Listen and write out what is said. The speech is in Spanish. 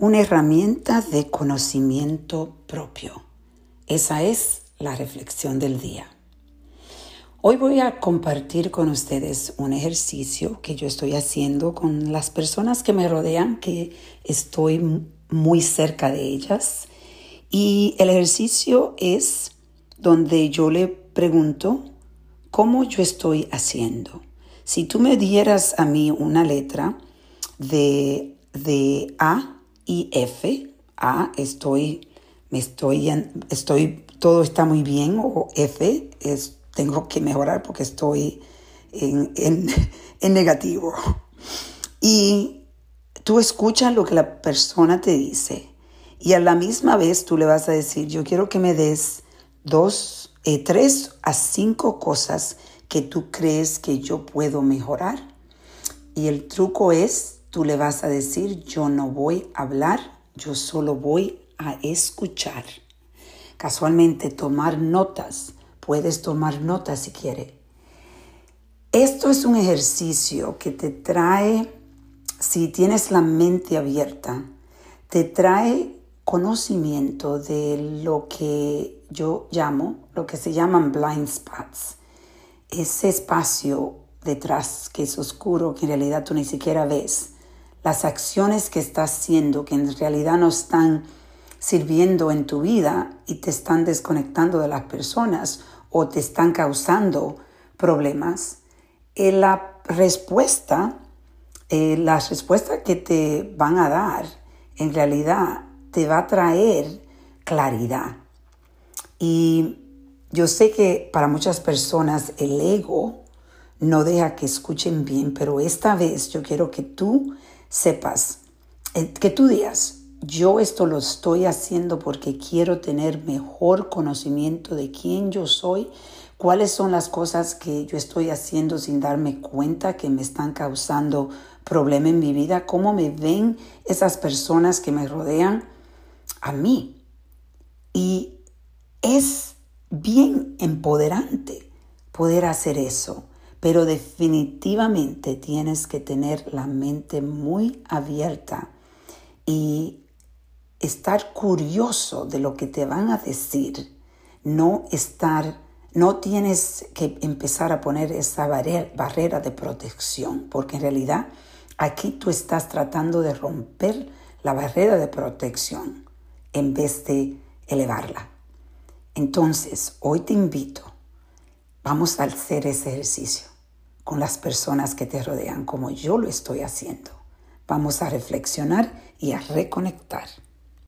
una herramienta de conocimiento propio. Esa es la reflexión del día. Hoy voy a compartir con ustedes un ejercicio que yo estoy haciendo con las personas que me rodean, que estoy muy cerca de ellas. Y el ejercicio es donde yo le pregunto cómo yo estoy haciendo. Si tú me dieras a mí una letra de, de A F, A, estoy, me estoy, estoy, todo está muy bien, o F, es, tengo que mejorar porque estoy en, en negativo. Y tú escuchas lo que la persona te dice y a la misma vez tú le vas a decir, yo quiero que me des dos, eh, tres a cinco cosas que tú crees que yo puedo mejorar. Y el truco es, tú le vas a decir, yo no voy a hablar, yo solo voy a escuchar. Casualmente, tomar notas. Puedes tomar notas si quieres. Esto es un ejercicio que te trae, si tienes la mente abierta, te trae conocimiento de lo que yo llamo, lo que se llaman blind spots. Ese espacio detrás que es oscuro, que en realidad tú ni siquiera ves. Las acciones que estás haciendo, que en realidad no están sirviendo en tu vida y te están desconectando de las personas o te están causando problemas. Eh, la respuesta, eh, las respuestas que te van a dar, en realidad te va a traer claridad. Y yo sé que para muchas personas el ego no deja que escuchen bien, pero esta vez yo quiero que tú sepas, eh, que tú digas, yo esto lo estoy haciendo porque quiero tener mejor conocimiento de quién yo soy, cuáles son las cosas que yo estoy haciendo sin darme cuenta que me están causando problema en mi vida, cómo me ven esas personas que me rodean a mí. Y es bien empoderante poder hacer eso, pero definitivamente tienes que tener la mente muy abierta y estar curioso de lo que te van a decir, no estar, no tienes que empezar a poner esa barrera de protección, porque en realidad aquí tú estás tratando de romper la barrera de protección en vez de elevarla. Entonces, hoy te invito, vamos a hacer ese ejercicio con las personas que te rodean como yo lo estoy haciendo. Vamos a reflexionar y a reconectar.